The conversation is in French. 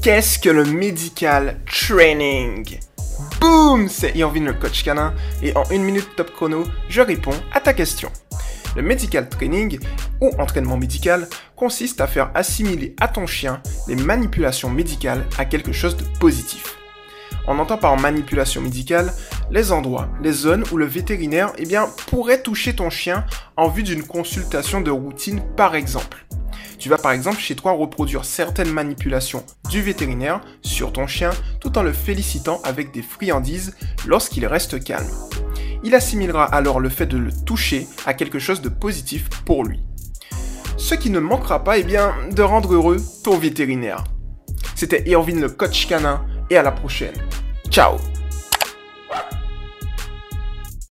Qu'est-ce que le medical training? Boum C'est Irvin le coach canin et en une minute top chrono, je réponds à ta question. Le medical training ou entraînement médical consiste à faire assimiler à ton chien les manipulations médicales à quelque chose de positif. On entend par manipulation médicale les endroits, les zones où le vétérinaire eh bien, pourrait toucher ton chien en vue d'une consultation de routine par exemple. Tu vas par exemple chez toi reproduire certaines manipulations du vétérinaire sur ton chien tout en le félicitant avec des friandises lorsqu'il reste calme. Il assimilera alors le fait de le toucher à quelque chose de positif pour lui. Ce qui ne manquera pas eh bien, de rendre heureux ton vétérinaire. C'était Irvin le coach canin et à la prochaine. Ciao